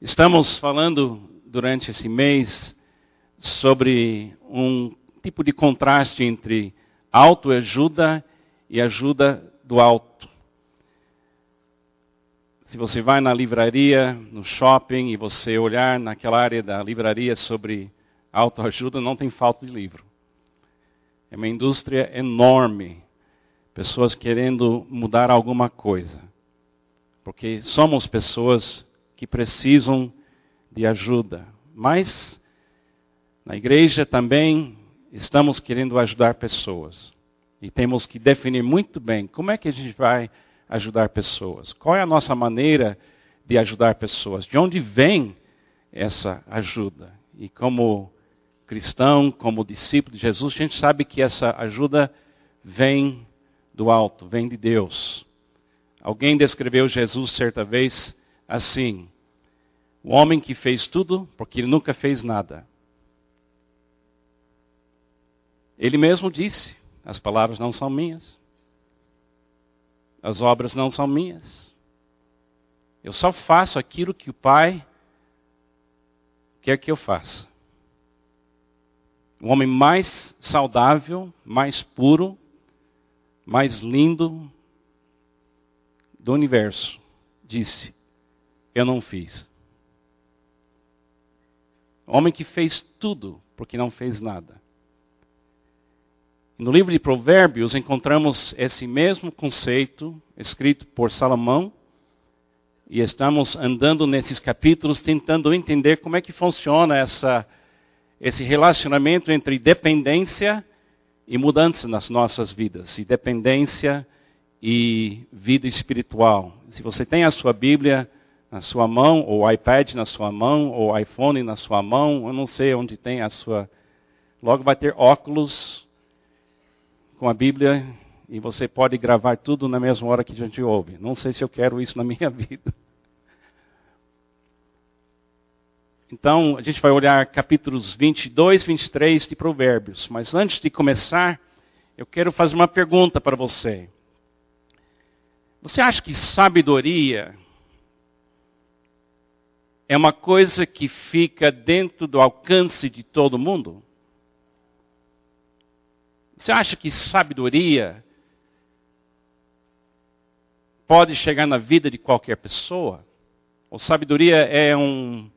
Estamos falando durante esse mês sobre um tipo de contraste entre autoajuda e ajuda do alto. Se você vai na livraria, no shopping, e você olhar naquela área da livraria sobre autoajuda, não tem falta de livro. É uma indústria enorme. Pessoas querendo mudar alguma coisa. Porque somos pessoas que precisam de ajuda. Mas na igreja também estamos querendo ajudar pessoas. E temos que definir muito bem como é que a gente vai ajudar pessoas. Qual é a nossa maneira de ajudar pessoas? De onde vem essa ajuda? E como cristão, como discípulo de Jesus, a gente sabe que essa ajuda vem do alto, vem de Deus. Alguém descreveu Jesus certa vez assim: o homem que fez tudo porque ele nunca fez nada. Ele mesmo disse: as palavras não são minhas, as obras não são minhas. Eu só faço aquilo que o Pai quer que eu faça. O homem mais saudável, mais puro, mais lindo do universo disse: Eu não fiz. Homem que fez tudo porque não fez nada. No livro de Provérbios encontramos esse mesmo conceito escrito por Salomão e estamos andando nesses capítulos tentando entender como é que funciona essa, esse relacionamento entre dependência e mudança nas nossas vidas, e dependência e vida espiritual. Se você tem a sua Bíblia, na sua mão, ou iPad na sua mão, ou iPhone na sua mão, eu não sei onde tem a sua. Logo vai ter óculos com a Bíblia e você pode gravar tudo na mesma hora que a gente ouve. Não sei se eu quero isso na minha vida. Então, a gente vai olhar capítulos 22, 23 de Provérbios. Mas antes de começar, eu quero fazer uma pergunta para você. Você acha que sabedoria é uma coisa que fica dentro do alcance de todo mundo? Você acha que sabedoria pode chegar na vida de qualquer pessoa? Ou sabedoria é um,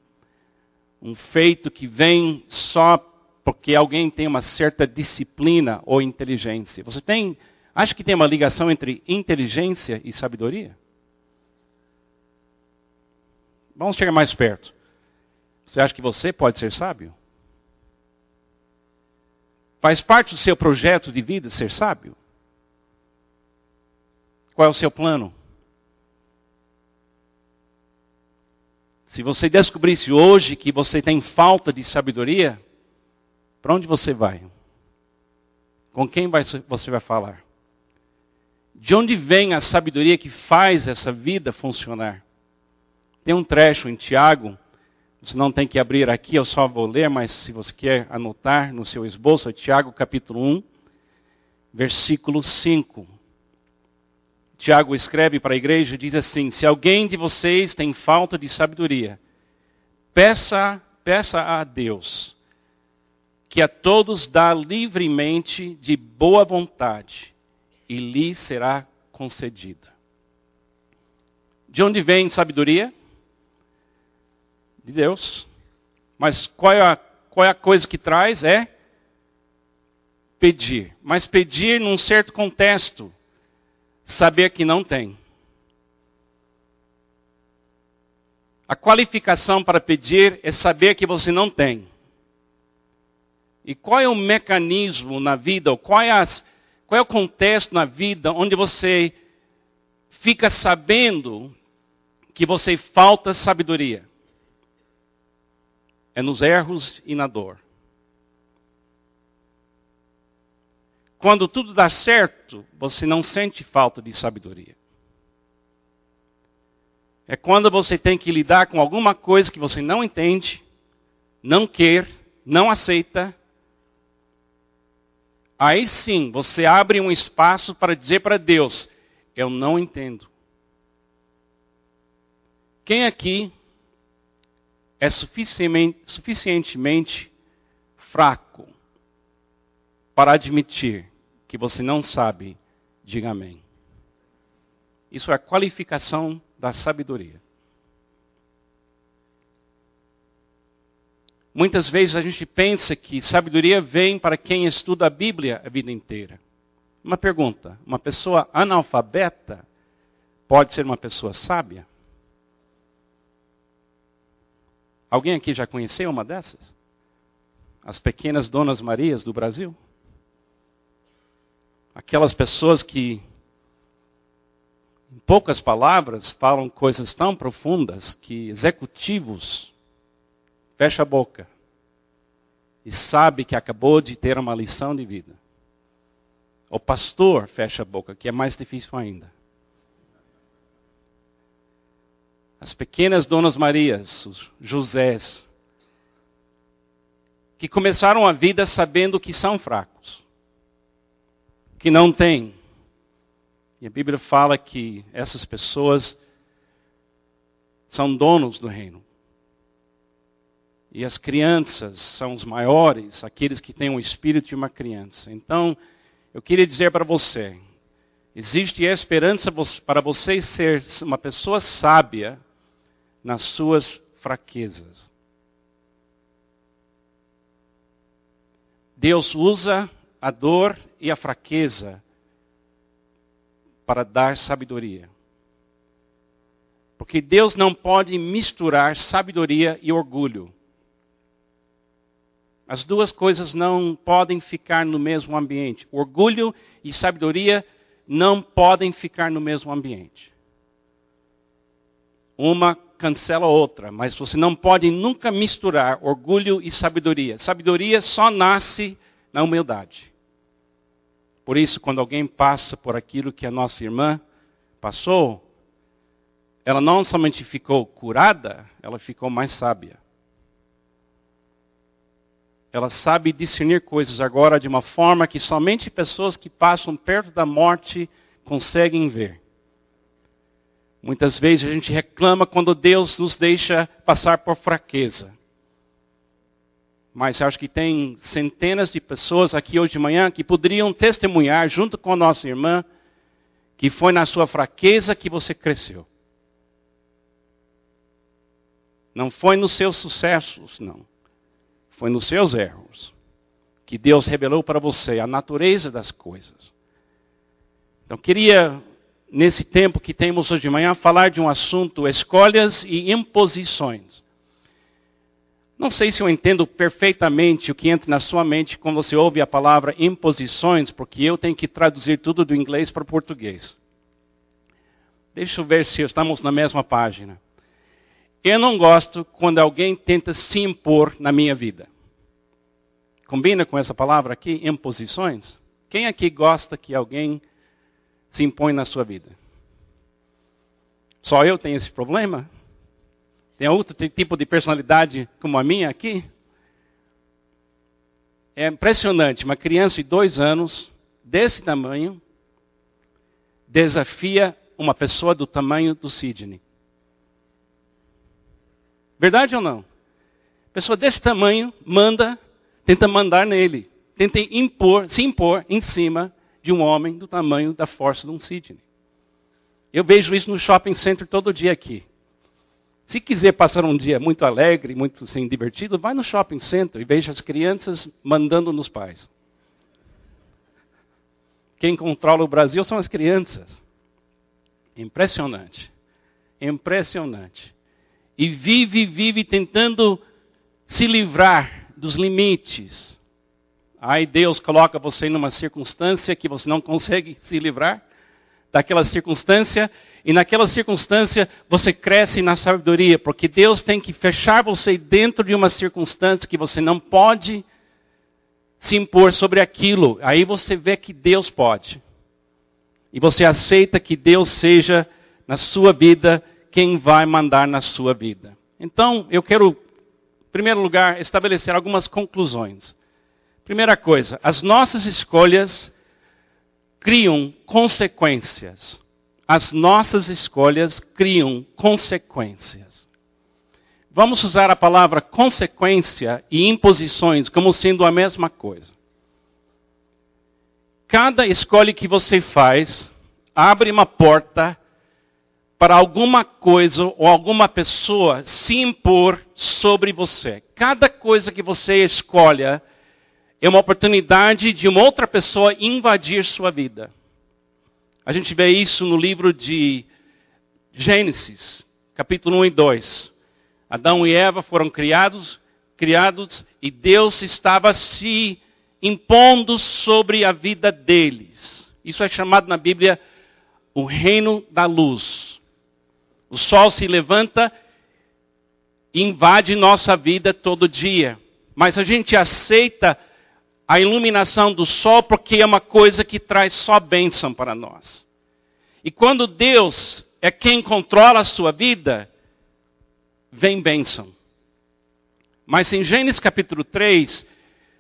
um feito que vem só porque alguém tem uma certa disciplina ou inteligência? Você tem, acha que tem uma ligação entre inteligência e sabedoria? Vamos chegar mais perto. Você acha que você pode ser sábio? Faz parte do seu projeto de vida ser sábio? Qual é o seu plano? Se você descobrisse hoje que você tem falta de sabedoria, para onde você vai? Com quem vai, você vai falar? De onde vem a sabedoria que faz essa vida funcionar? Tem um trecho em Tiago, você não tem que abrir aqui, eu só vou ler, mas se você quer anotar no seu esboço, é Tiago capítulo 1, versículo 5. Tiago escreve para a igreja e diz assim: Se alguém de vocês tem falta de sabedoria, peça, peça a Deus, que a todos dá livremente de boa vontade, e lhe será concedida. De onde vem sabedoria? De Deus. Mas qual é, a, qual é a coisa que traz? É pedir. Mas pedir num certo contexto. Saber que não tem. A qualificação para pedir é saber que você não tem. E qual é o mecanismo na vida, ou qual é, as, qual é o contexto na vida onde você fica sabendo que você falta sabedoria? É nos erros e na dor. Quando tudo dá certo, você não sente falta de sabedoria. É quando você tem que lidar com alguma coisa que você não entende, não quer, não aceita. Aí sim, você abre um espaço para dizer para Deus: Eu não entendo. Quem aqui é suficientemente, fraco para admitir que você não sabe, diga amém. Isso é a qualificação da sabedoria. Muitas vezes a gente pensa que sabedoria vem para quem estuda a Bíblia a vida inteira. Uma pergunta: uma pessoa analfabeta pode ser uma pessoa sábia? Alguém aqui já conheceu uma dessas? As pequenas donas Marias do Brasil? Aquelas pessoas que, em poucas palavras, falam coisas tão profundas que executivos fecha a boca e sabe que acabou de ter uma lição de vida. O pastor fecha a boca, que é mais difícil ainda. As pequenas donas Marias, os Josés, que começaram a vida sabendo que são fracos, que não têm. E a Bíblia fala que essas pessoas são donos do reino. E as crianças são os maiores, aqueles que têm o espírito de uma criança. Então, eu queria dizer para você: existe esperança para você ser uma pessoa sábia nas suas fraquezas. Deus usa a dor e a fraqueza para dar sabedoria. Porque Deus não pode misturar sabedoria e orgulho. As duas coisas não podem ficar no mesmo ambiente. Orgulho e sabedoria não podem ficar no mesmo ambiente. Uma cancela outra, mas você não pode nunca misturar orgulho e sabedoria. Sabedoria só nasce na humildade. Por isso, quando alguém passa por aquilo que a nossa irmã passou, ela não somente ficou curada, ela ficou mais sábia. Ela sabe discernir coisas agora de uma forma que somente pessoas que passam perto da morte conseguem ver. Muitas vezes a gente reclama quando Deus nos deixa passar por fraqueza. Mas acho que tem centenas de pessoas aqui hoje de manhã que poderiam testemunhar, junto com a nossa irmã, que foi na sua fraqueza que você cresceu. Não foi nos seus sucessos, não. Foi nos seus erros que Deus revelou para você a natureza das coisas. Então, queria, nesse tempo que temos hoje de manhã, falar de um assunto: escolhas e imposições. Não sei se eu entendo perfeitamente o que entra na sua mente quando você ouve a palavra imposições, porque eu tenho que traduzir tudo do inglês para o português. Deixa eu ver se estamos na mesma página. Eu não gosto quando alguém tenta se impor na minha vida. Combina com essa palavra aqui, imposições? Quem aqui gosta que alguém se impõe na sua vida? Só eu tenho esse problema? Tem outro tipo de personalidade como a minha aqui? É impressionante, uma criança de dois anos, desse tamanho, desafia uma pessoa do tamanho do Sidney. Verdade ou não? Pessoa desse tamanho manda, tenta mandar nele, tenta impor, se impor em cima de um homem do tamanho da força de um Sidney. Eu vejo isso no shopping center todo dia aqui. Se quiser passar um dia muito alegre, muito assim, divertido, vai no shopping center e veja as crianças mandando nos pais. Quem controla o Brasil são as crianças. Impressionante. Impressionante e vive, vive tentando se livrar dos limites. Aí Deus coloca você numa circunstância que você não consegue se livrar daquela circunstância, e naquela circunstância você cresce na sabedoria, porque Deus tem que fechar você dentro de uma circunstância que você não pode se impor sobre aquilo. Aí você vê que Deus pode. E você aceita que Deus seja na sua vida quem vai mandar na sua vida. Então, eu quero, em primeiro lugar, estabelecer algumas conclusões. Primeira coisa, as nossas escolhas criam consequências. As nossas escolhas criam consequências. Vamos usar a palavra consequência e imposições como sendo a mesma coisa. Cada escolha que você faz abre uma porta para alguma coisa ou alguma pessoa se impor sobre você. Cada coisa que você escolha é uma oportunidade de uma outra pessoa invadir sua vida. A gente vê isso no livro de Gênesis, capítulo 1 e 2. Adão e Eva foram criados, criados e Deus estava se impondo sobre a vida deles. Isso é chamado na Bíblia o reino da luz. O sol se levanta e invade nossa vida todo dia. Mas a gente aceita a iluminação do sol porque é uma coisa que traz só bênção para nós. E quando Deus é quem controla a sua vida, vem bênção. Mas em Gênesis capítulo 3,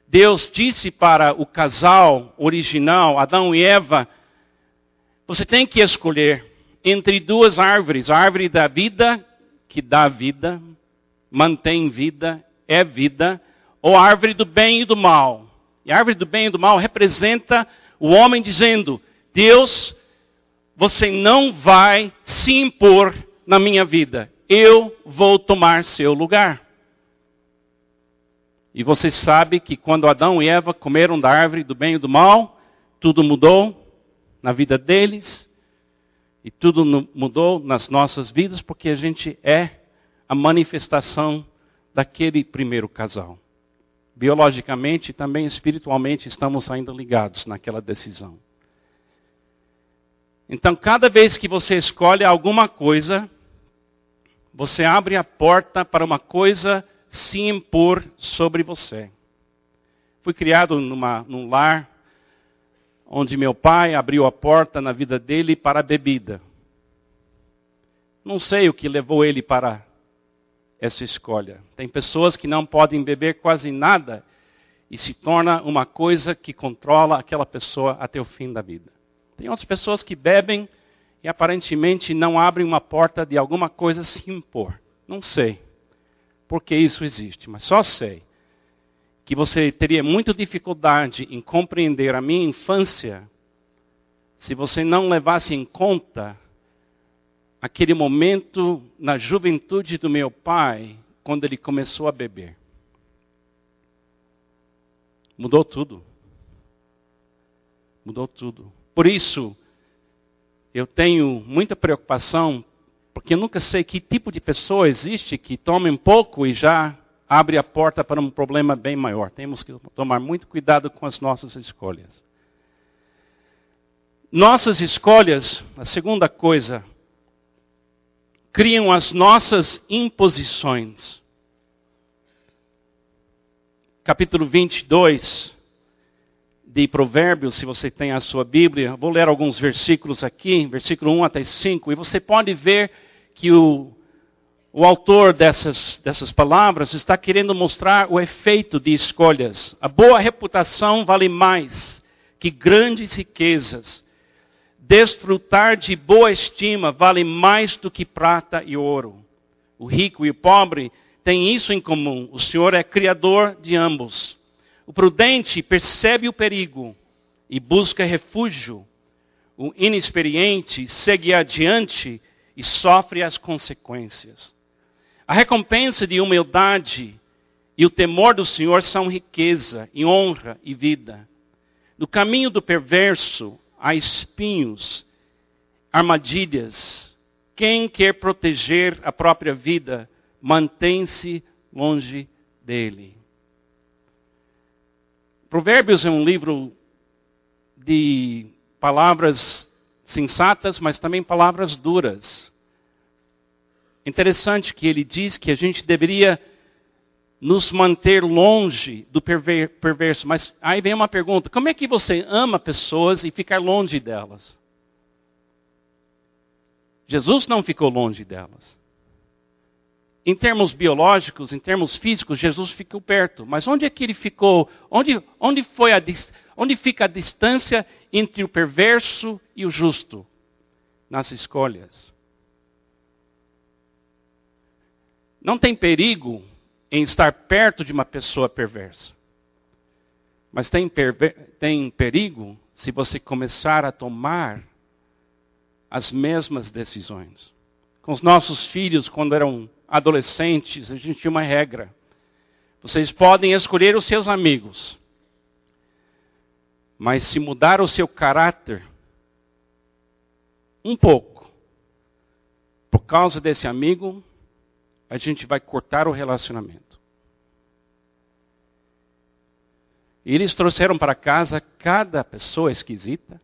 Deus disse para o casal original, Adão e Eva, você tem que escolher entre duas árvores: a árvore da vida, que dá vida, mantém vida, é vida, ou a árvore do bem e do mal. E a árvore do bem e do mal representa o homem dizendo: Deus, você não vai se impor na minha vida. Eu vou tomar seu lugar. E você sabe que quando Adão e Eva comeram da árvore do bem e do mal, tudo mudou na vida deles. E tudo mudou nas nossas vidas porque a gente é a manifestação daquele primeiro casal. Biologicamente e também espiritualmente estamos ainda ligados naquela decisão. Então, cada vez que você escolhe alguma coisa, você abre a porta para uma coisa se impor sobre você. Fui criado numa, num lar onde meu pai abriu a porta na vida dele para a bebida. Não sei o que levou ele para essa escolha. Tem pessoas que não podem beber quase nada e se torna uma coisa que controla aquela pessoa até o fim da vida. Tem outras pessoas que bebem e aparentemente não abrem uma porta de alguma coisa se impor. Não sei porque isso existe, mas só sei que você teria muita dificuldade em compreender a minha infância se você não levasse em conta aquele momento na juventude do meu pai, quando ele começou a beber. Mudou tudo. Mudou tudo. Por isso, eu tenho muita preocupação, porque eu nunca sei que tipo de pessoa existe que tome um pouco e já abre a porta para um problema bem maior. Temos que tomar muito cuidado com as nossas escolhas. Nossas escolhas, a segunda coisa, criam as nossas imposições. Capítulo 22 de Provérbios, se você tem a sua Bíblia, vou ler alguns versículos aqui, versículo 1 até 5, e você pode ver que o o autor dessas, dessas palavras está querendo mostrar o efeito de escolhas. A boa reputação vale mais que grandes riquezas. Desfrutar de boa estima vale mais do que prata e ouro. O rico e o pobre têm isso em comum. O Senhor é criador de ambos. O prudente percebe o perigo e busca refúgio. O inexperiente segue adiante e sofre as consequências. A recompensa de humildade e o temor do Senhor são riqueza e honra e vida. No caminho do perverso há espinhos, armadilhas. Quem quer proteger a própria vida, mantém-se longe dele. Provérbios é um livro de palavras sensatas, mas também palavras duras. Interessante que ele diz que a gente deveria nos manter longe do perverso. Mas aí vem uma pergunta: como é que você ama pessoas e ficar longe delas? Jesus não ficou longe delas. Em termos biológicos, em termos físicos, Jesus ficou perto. Mas onde é que ele ficou? Onde, onde, foi a, onde fica a distância entre o perverso e o justo? Nas escolhas. Não tem perigo em estar perto de uma pessoa perversa. Mas tem, tem perigo se você começar a tomar as mesmas decisões. Com os nossos filhos, quando eram adolescentes, a gente tinha uma regra. Vocês podem escolher os seus amigos, mas se mudar o seu caráter um pouco, por causa desse amigo, a gente vai cortar o relacionamento. E eles trouxeram para casa cada pessoa esquisita.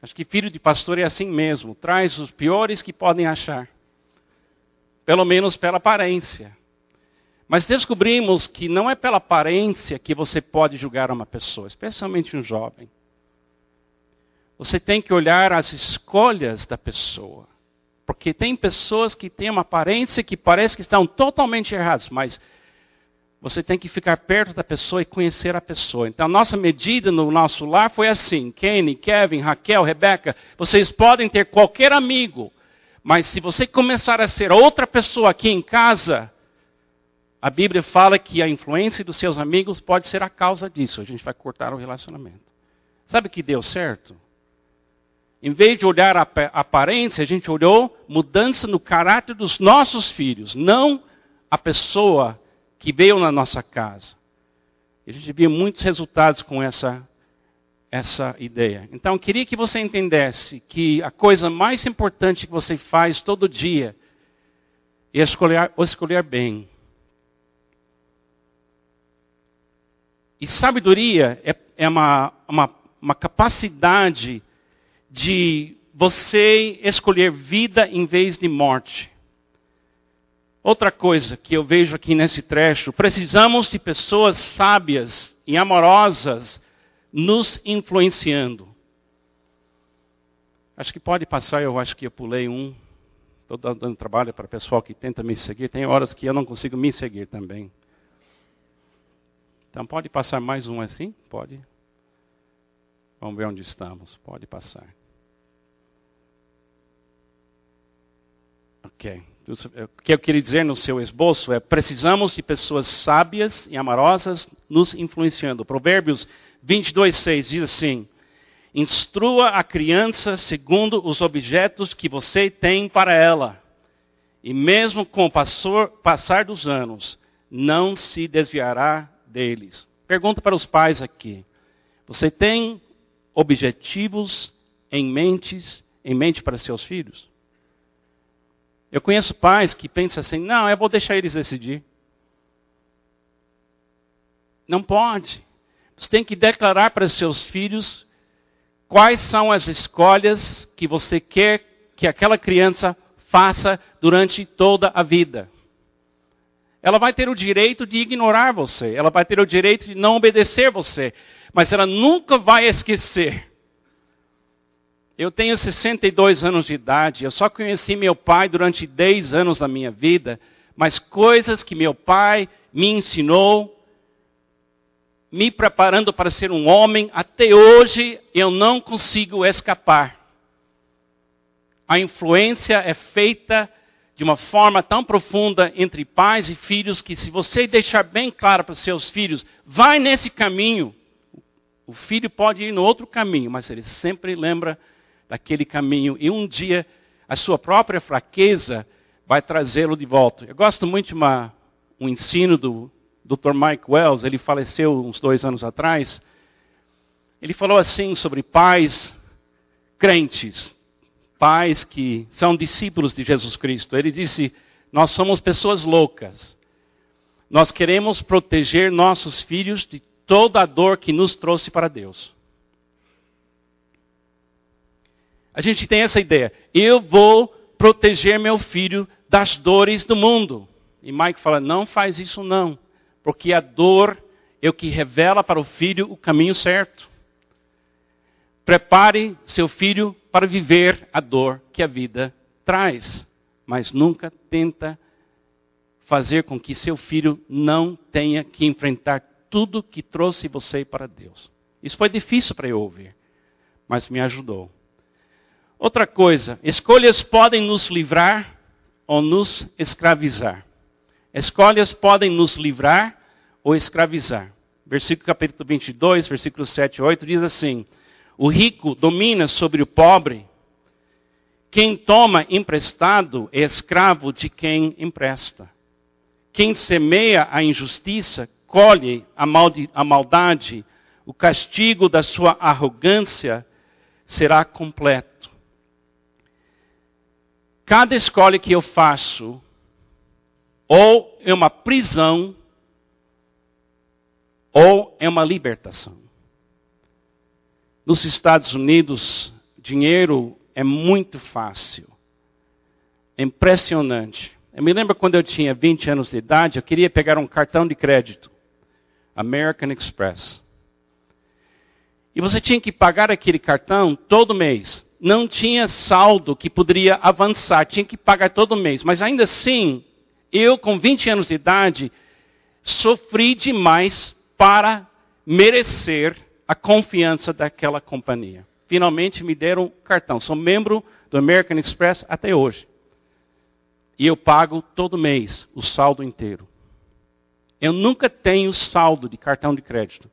Acho que filho de pastor é assim mesmo, traz os piores que podem achar. Pelo menos pela aparência. Mas descobrimos que não é pela aparência que você pode julgar uma pessoa, especialmente um jovem. Você tem que olhar as escolhas da pessoa. Porque tem pessoas que têm uma aparência que parece que estão totalmente erradas, mas você tem que ficar perto da pessoa e conhecer a pessoa. Então, a nossa medida no nosso lar foi assim: Kenny, Kevin, Raquel, Rebeca, vocês podem ter qualquer amigo, mas se você começar a ser outra pessoa aqui em casa, a Bíblia fala que a influência dos seus amigos pode ser a causa disso. A gente vai cortar o relacionamento. Sabe o que deu certo? Em vez de olhar a aparência, a gente olhou mudança no caráter dos nossos filhos, não a pessoa que veio na nossa casa. E a gente viu muitos resultados com essa, essa ideia. Então, queria que você entendesse que a coisa mais importante que você faz todo dia é escolher, escolher bem. E sabedoria é, é uma, uma, uma capacidade de você escolher vida em vez de morte. Outra coisa que eu vejo aqui nesse trecho, precisamos de pessoas sábias e amorosas nos influenciando. Acho que pode passar, eu acho que eu pulei um. Estou dando trabalho para o pessoal que tenta me seguir. Tem horas que eu não consigo me seguir também. Então pode passar mais um assim? Pode. Vamos ver onde estamos. Pode passar. Ok. O que eu queria dizer no seu esboço é: precisamos de pessoas sábias e amorosas nos influenciando. Provérbios 22, 6 diz assim: Instrua a criança segundo os objetos que você tem para ela, e mesmo com o passar dos anos, não se desviará deles. Pergunta para os pais aqui: Você tem objetivos em mente, em mente para seus filhos? Eu conheço pais que pensam assim: não, eu vou deixar eles decidir. Não pode. Você tem que declarar para seus filhos quais são as escolhas que você quer que aquela criança faça durante toda a vida. Ela vai ter o direito de ignorar você, ela vai ter o direito de não obedecer você, mas ela nunca vai esquecer eu tenho 62 anos de idade, eu só conheci meu pai durante 10 anos da minha vida, mas coisas que meu pai me ensinou, me preparando para ser um homem, até hoje eu não consigo escapar. A influência é feita de uma forma tão profunda entre pais e filhos que, se você deixar bem claro para os seus filhos, vai nesse caminho, o filho pode ir no outro caminho, mas ele sempre lembra daquele caminho e um dia a sua própria fraqueza vai trazê-lo de volta. Eu gosto muito de uma, um ensino do Dr. Mike Wells, ele faleceu uns dois anos atrás. Ele falou assim sobre pais crentes, pais que são discípulos de Jesus Cristo. Ele disse: Nós somos pessoas loucas. Nós queremos proteger nossos filhos de toda a dor que nos trouxe para Deus. A gente tem essa ideia. Eu vou proteger meu filho das dores do mundo. E Mike fala: não faz isso não. Porque a dor é o que revela para o filho o caminho certo. Prepare seu filho para viver a dor que a vida traz. Mas nunca tenta fazer com que seu filho não tenha que enfrentar tudo que trouxe você para Deus. Isso foi difícil para eu ouvir, mas me ajudou. Outra coisa, escolhas podem nos livrar ou nos escravizar. Escolhas podem nos livrar ou escravizar. Versículo capítulo 22, versículos 7 e 8 diz assim: O rico domina sobre o pobre. Quem toma emprestado é escravo de quem empresta. Quem semeia a injustiça colhe a, a maldade. O castigo da sua arrogância será completo. Cada escolha que eu faço, ou é uma prisão, ou é uma libertação. Nos Estados Unidos, dinheiro é muito fácil. É impressionante. Eu me lembro quando eu tinha 20 anos de idade, eu queria pegar um cartão de crédito. American Express. E você tinha que pagar aquele cartão todo mês. Não tinha saldo que poderia avançar, tinha que pagar todo mês. Mas ainda assim, eu com 20 anos de idade, sofri demais para merecer a confiança daquela companhia. Finalmente me deram cartão. Sou membro do American Express até hoje. E eu pago todo mês o saldo inteiro. Eu nunca tenho saldo de cartão de crédito.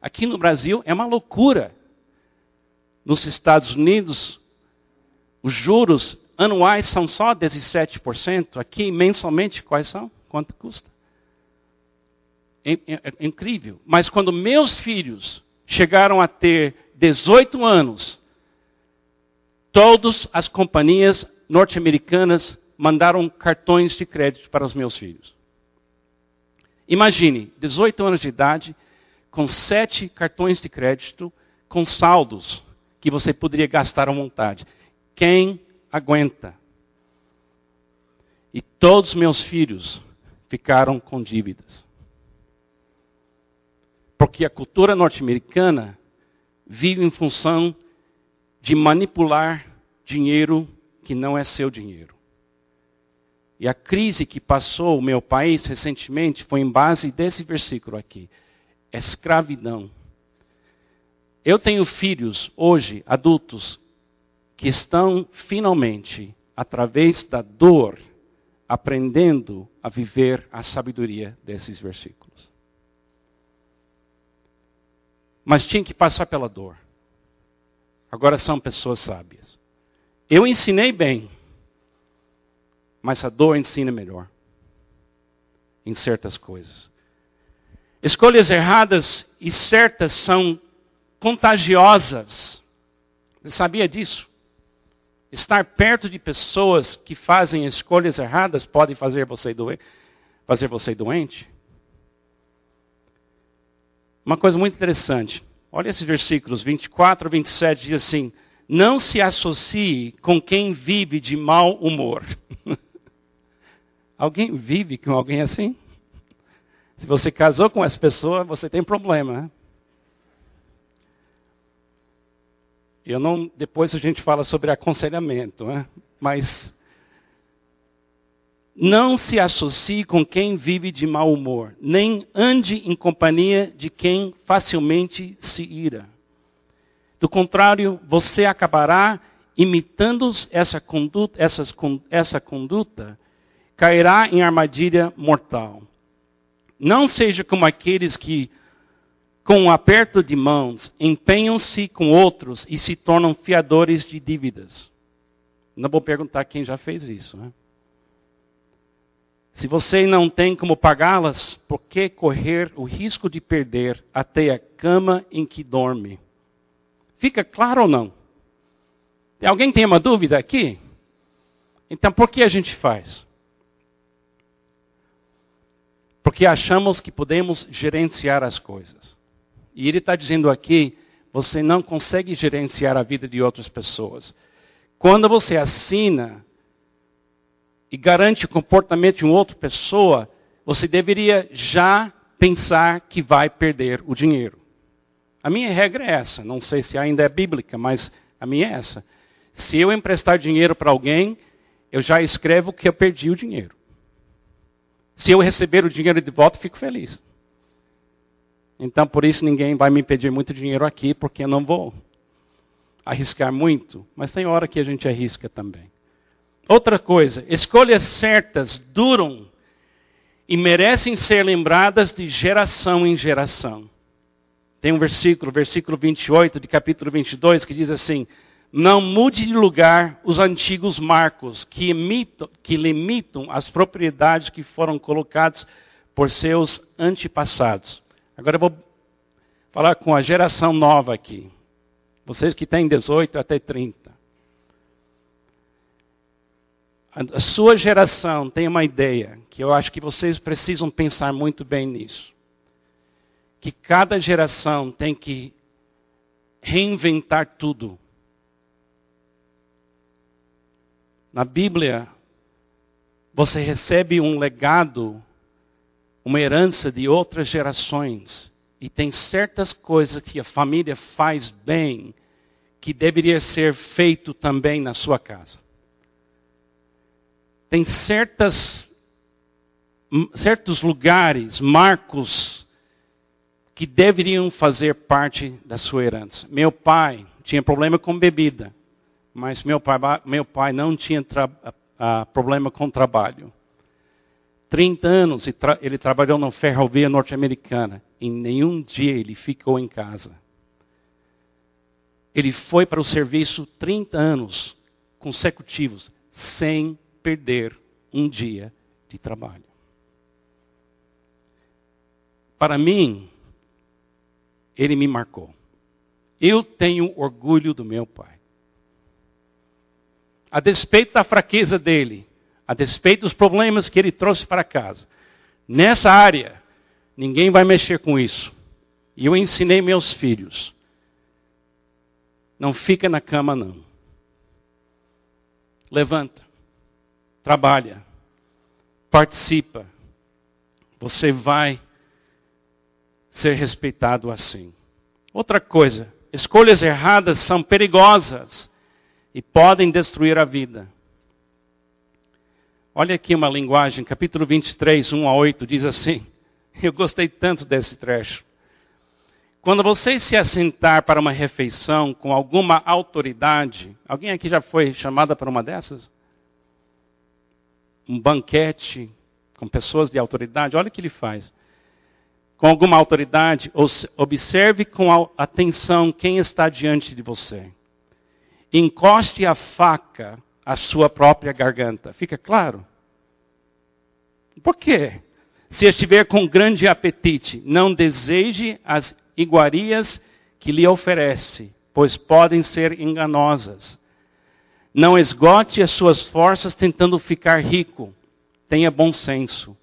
Aqui no Brasil é uma loucura. Nos Estados Unidos, os juros anuais são só 17%. Aqui, mensalmente, quais são? Quanto custa? É, é, é incrível. Mas quando meus filhos chegaram a ter 18 anos, todas as companhias norte-americanas mandaram cartões de crédito para os meus filhos. Imagine, 18 anos de idade, com sete cartões de crédito, com saldos que você poderia gastar à vontade. Quem aguenta? E todos meus filhos ficaram com dívidas. Porque a cultura norte-americana vive em função de manipular dinheiro que não é seu dinheiro. E a crise que passou o meu país recentemente foi em base desse versículo aqui: escravidão. Eu tenho filhos hoje, adultos, que estão finalmente, através da dor, aprendendo a viver a sabedoria desses versículos. Mas tinha que passar pela dor. Agora são pessoas sábias. Eu ensinei bem mas a dor ensina melhor em certas coisas. Escolhas erradas e certas são contagiosas. Você sabia disso? Estar perto de pessoas que fazem escolhas erradas pode fazer você doente. Fazer você doente. Uma coisa muito interessante. Olha esses versículos 24 e 27 diz assim: Não se associe com quem vive de mau humor. Alguém vive com alguém assim? Se você casou com essa pessoa, você tem problema. Né? Eu não, depois a gente fala sobre aconselhamento, né? mas não se associe com quem vive de mau humor, nem ande em companhia de quem facilmente se ira. Do contrário, você acabará imitando essa conduta, essas, essa conduta cairá em armadilha mortal. Não seja como aqueles que, com um aperto de mãos, empenham-se com outros e se tornam fiadores de dívidas. Não vou perguntar quem já fez isso. Né? Se você não tem como pagá-las, por que correr o risco de perder até a cama em que dorme? Fica claro ou não? Alguém tem uma dúvida aqui? Então, por que a gente faz? Porque achamos que podemos gerenciar as coisas. E ele está dizendo aqui: você não consegue gerenciar a vida de outras pessoas. Quando você assina e garante o comportamento de uma outra pessoa, você deveria já pensar que vai perder o dinheiro. A minha regra é essa. Não sei se ainda é bíblica, mas a minha é essa. Se eu emprestar dinheiro para alguém, eu já escrevo que eu perdi o dinheiro. Se eu receber o dinheiro de volta, fico feliz. Então, por isso, ninguém vai me pedir muito dinheiro aqui, porque eu não vou arriscar muito. Mas tem hora que a gente arrisca também. Outra coisa, escolhas certas duram e merecem ser lembradas de geração em geração. Tem um versículo, versículo 28 de capítulo 22, que diz assim: Não mude de lugar os antigos marcos que, imitam, que limitam as propriedades que foram colocadas por seus antepassados. Agora eu vou falar com a geração nova aqui. Vocês que têm 18 até 30. A sua geração tem uma ideia que eu acho que vocês precisam pensar muito bem nisso. Que cada geração tem que reinventar tudo. Na Bíblia, você recebe um legado, uma herança de outras gerações. E tem certas coisas que a família faz bem que deveria ser feito também na sua casa tem certas, certos lugares, marcos, que deveriam fazer parte da sua herança. Meu pai tinha problema com bebida, mas meu pai, meu pai não tinha tra, uh, problema com trabalho. 30 anos ele trabalhou na ferrovia norte-americana e nenhum dia ele ficou em casa. Ele foi para o serviço 30 anos consecutivos, sem perder um dia de trabalho. Para mim, ele me marcou. Eu tenho orgulho do meu pai. A despeito da fraqueza dele, a despeito dos problemas que ele trouxe para casa, nessa área, ninguém vai mexer com isso. E eu ensinei meus filhos: não fica na cama, não. Levanta trabalha, participa, você vai ser respeitado assim. Outra coisa, escolhas erradas são perigosas e podem destruir a vida. Olha aqui uma linguagem, capítulo 23, 1 a 8, diz assim. Eu gostei tanto desse trecho. Quando você se assentar para uma refeição com alguma autoridade, alguém aqui já foi chamada para uma dessas? um banquete com pessoas de autoridade, olha o que ele faz. Com alguma autoridade, observe com atenção quem está diante de você. Encoste a faca à sua própria garganta. Fica claro? Por quê? Se estiver com grande apetite, não deseje as iguarias que lhe oferece, pois podem ser enganosas. Não esgote as suas forças tentando ficar rico. Tenha bom senso.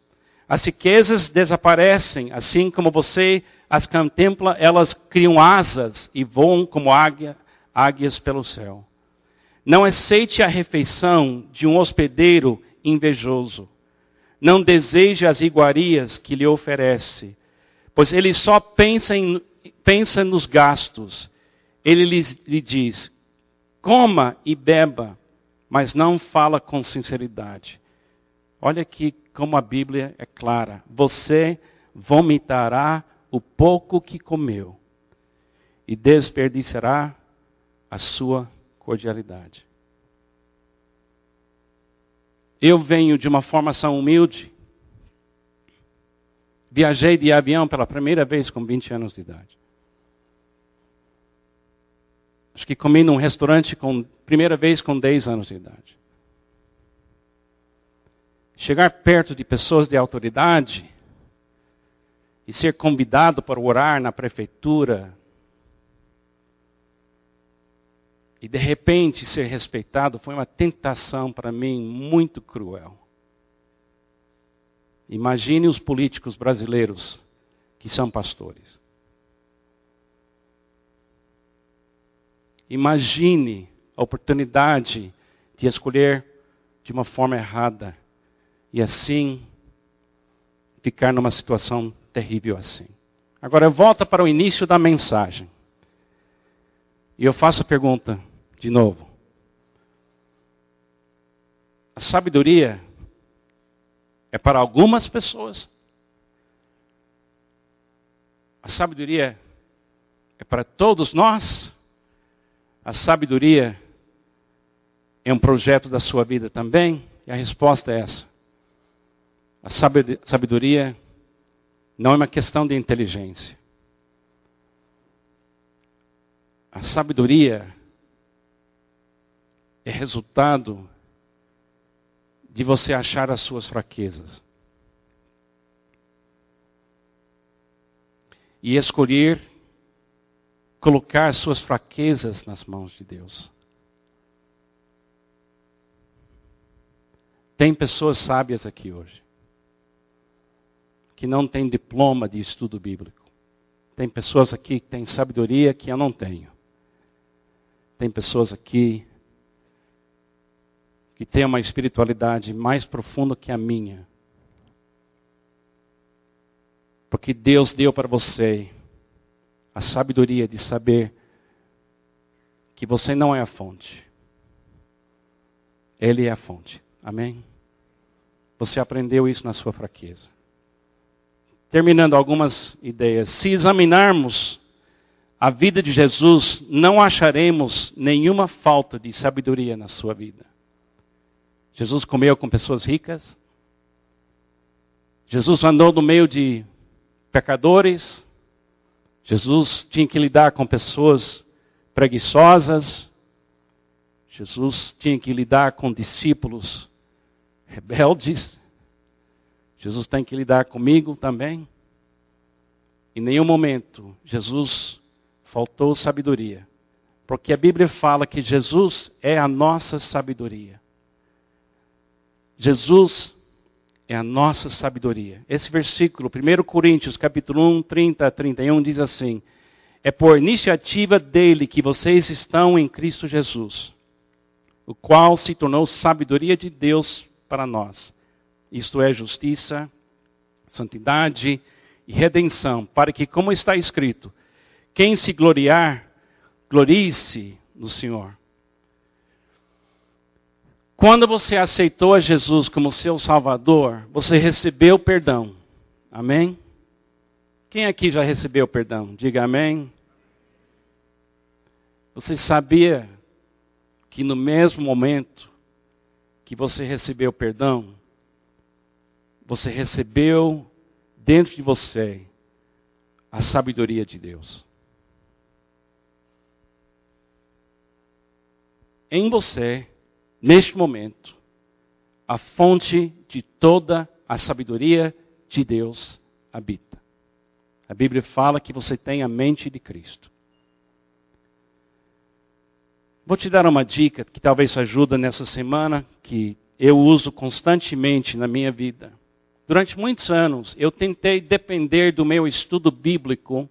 As riquezas desaparecem, assim como você as contempla, elas criam asas e voam como águia, águias pelo céu. Não aceite a refeição de um hospedeiro invejoso. Não deseje as iguarias que lhe oferece, pois ele só pensa, em, pensa nos gastos. Ele lhe, lhe diz: coma e beba, mas não fala com sinceridade. Olha aqui como a Bíblia é clara: você vomitará o pouco que comeu e desperdiçará a sua cordialidade. Eu venho de uma formação humilde. Viajei de avião pela primeira vez com 20 anos de idade. Acho que comi num restaurante com primeira vez com 10 anos de idade. Chegar perto de pessoas de autoridade e ser convidado para orar na prefeitura e de repente ser respeitado foi uma tentação para mim muito cruel. Imagine os políticos brasileiros que são pastores. Imagine a oportunidade de escolher de uma forma errada e assim ficar numa situação terrível assim. Agora volta para o início da mensagem. E eu faço a pergunta de novo. A sabedoria é para algumas pessoas. A sabedoria é para todos nós. A sabedoria é um projeto da sua vida também? E a resposta é essa. A sabedoria não é uma questão de inteligência. A sabedoria é resultado de você achar as suas fraquezas. E escolher colocar as suas fraquezas nas mãos de Deus. Tem pessoas sábias aqui hoje que não têm diploma de estudo bíblico. Tem pessoas aqui que têm sabedoria que eu não tenho. Tem pessoas aqui que têm uma espiritualidade mais profunda que a minha. Porque Deus deu para você a sabedoria de saber que você não é a fonte. Ele é a fonte. Amém? Você aprendeu isso na sua fraqueza. Terminando algumas ideias. Se examinarmos a vida de Jesus, não acharemos nenhuma falta de sabedoria na sua vida. Jesus comeu com pessoas ricas. Jesus andou no meio de pecadores. Jesus tinha que lidar com pessoas preguiçosas. Jesus tinha que lidar com discípulos rebeldes. Jesus tem que lidar comigo também. Em nenhum momento Jesus faltou sabedoria. Porque a Bíblia fala que Jesus é a nossa sabedoria. Jesus é a nossa sabedoria. Esse versículo, 1 Coríntios, capítulo 1, 30 a 31, diz assim: É por iniciativa dele que vocês estão em Cristo Jesus, o qual se tornou sabedoria de Deus para nós. Isto é justiça, santidade e redenção, para que, como está escrito, quem se gloriar, glorie-se no Senhor. Quando você aceitou a Jesus como seu Salvador, você recebeu perdão. Amém? Quem aqui já recebeu perdão? Diga amém. Você sabia que no mesmo momento que você recebeu perdão, você recebeu dentro de você a sabedoria de Deus. Em você, neste momento, a fonte de toda a sabedoria de Deus habita. A Bíblia fala que você tem a mente de Cristo. Vou te dar uma dica que talvez ajuda nessa semana, que eu uso constantemente na minha vida. Durante muitos anos, eu tentei depender do meu estudo bíblico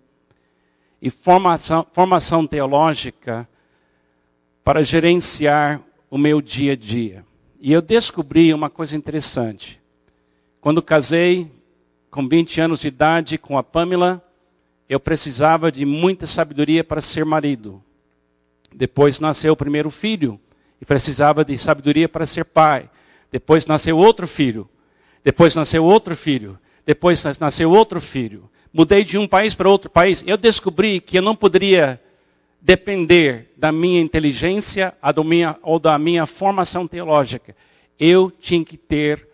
e formação, formação teológica para gerenciar o meu dia a dia. E eu descobri uma coisa interessante. Quando casei, com 20 anos de idade, com a Pamela, eu precisava de muita sabedoria para ser marido. Depois nasceu o primeiro filho e precisava de sabedoria para ser pai. Depois nasceu outro filho. Depois nasceu outro filho. Depois nasceu outro filho. Mudei de um país para outro país. Eu descobri que eu não poderia depender da minha inteligência ou da minha formação teológica. Eu tinha que ter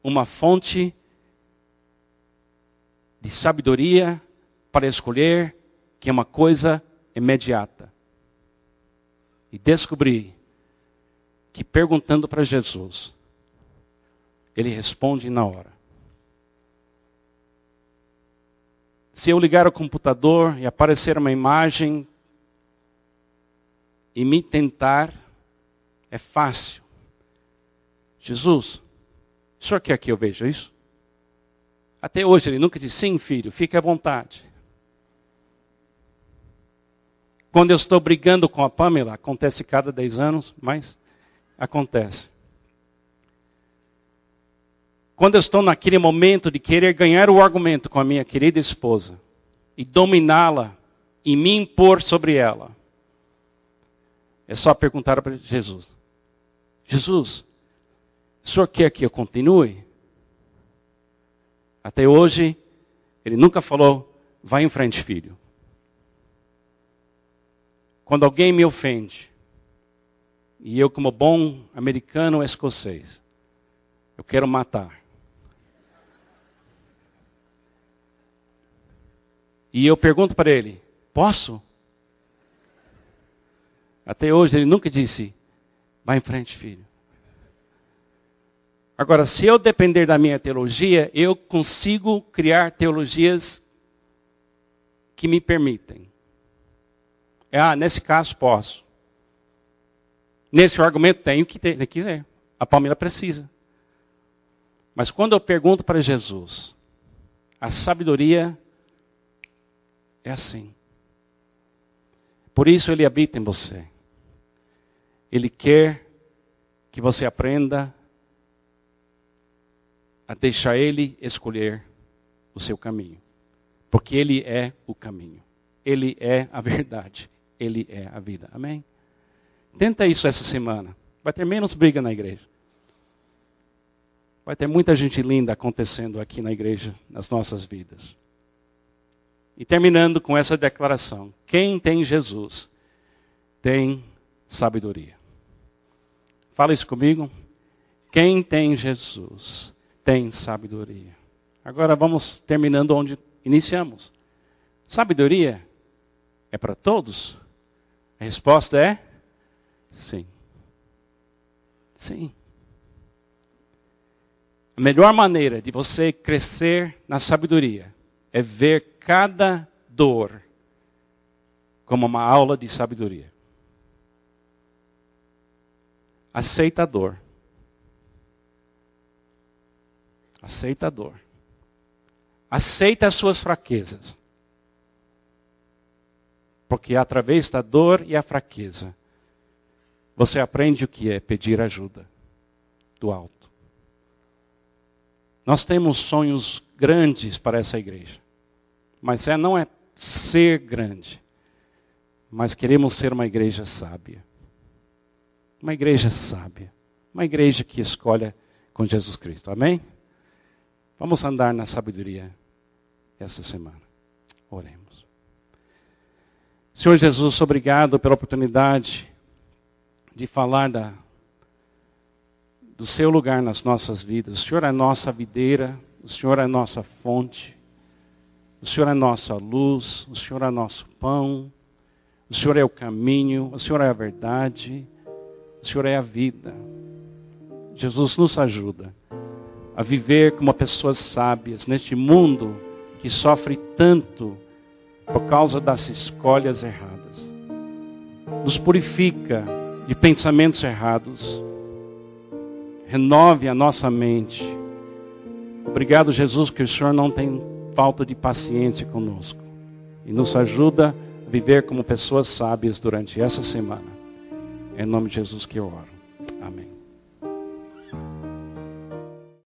uma fonte de sabedoria para escolher que é uma coisa imediata. E descobri que perguntando para Jesus, ele responde na hora. Se eu ligar o computador e aparecer uma imagem e me tentar, é fácil. Jesus, o senhor quer que eu veja isso? Até hoje ele nunca disse, sim, filho, fique à vontade. Quando eu estou brigando com a Pamela, acontece cada 10 anos, mas acontece. Quando eu estou naquele momento de querer ganhar o argumento com a minha querida esposa e dominá-la e me impor sobre ela, é só perguntar para Jesus: Jesus, o senhor quer que eu continue? Até hoje, ele nunca falou, vai em frente, filho. Quando alguém me ofende, E eu, como bom americano escocês, eu quero matar. E eu pergunto para ele: posso? Até hoje ele nunca disse: vai em frente, filho. Agora, se eu depender da minha teologia, eu consigo criar teologias que me permitem. Ah, nesse caso posso. Nesse argumento tenho que ter, que ler. A Palmeira precisa. Mas quando eu pergunto para Jesus, a sabedoria é assim. Por isso ele habita em você. Ele quer que você aprenda a deixar Ele escolher o seu caminho. Porque Ele é o caminho. Ele é a verdade. Ele é a vida. Amém? Tenta isso essa semana. Vai ter menos briga na igreja. Vai ter muita gente linda acontecendo aqui na igreja, nas nossas vidas. E terminando com essa declaração: quem tem Jesus tem sabedoria. Fala isso comigo. Quem tem Jesus tem sabedoria. Agora vamos terminando onde iniciamos. Sabedoria é para todos? A resposta é sim. Sim. A melhor maneira de você crescer na sabedoria é ver cada dor como uma aula de sabedoria. Aceita a dor. Aceita a dor. Aceita as suas fraquezas. Porque através da dor e a fraqueza, você aprende o que é pedir ajuda do alto. Nós temos sonhos grandes para essa igreja. Mas é, não é ser grande, mas queremos ser uma igreja sábia. Uma igreja sábia. Uma igreja que escolha com Jesus Cristo. Amém? Vamos andar na sabedoria essa semana. Oremos. Senhor Jesus, obrigado pela oportunidade de falar da, do seu lugar nas nossas vidas. O Senhor é a nossa videira, o Senhor é a nossa fonte, o Senhor é a nossa luz, o Senhor é nosso pão, o Senhor é o caminho, o Senhor é a verdade, o Senhor é a vida. Jesus nos ajuda a viver como pessoas sábias neste mundo que sofre tanto por causa das escolhas erradas. Nos purifica de pensamentos errados. Renove a nossa mente. Obrigado, Jesus, que o Senhor não tem falta de paciência conosco. E nos ajuda a viver como pessoas sábias durante essa semana. Em nome de Jesus que eu oro. Amém.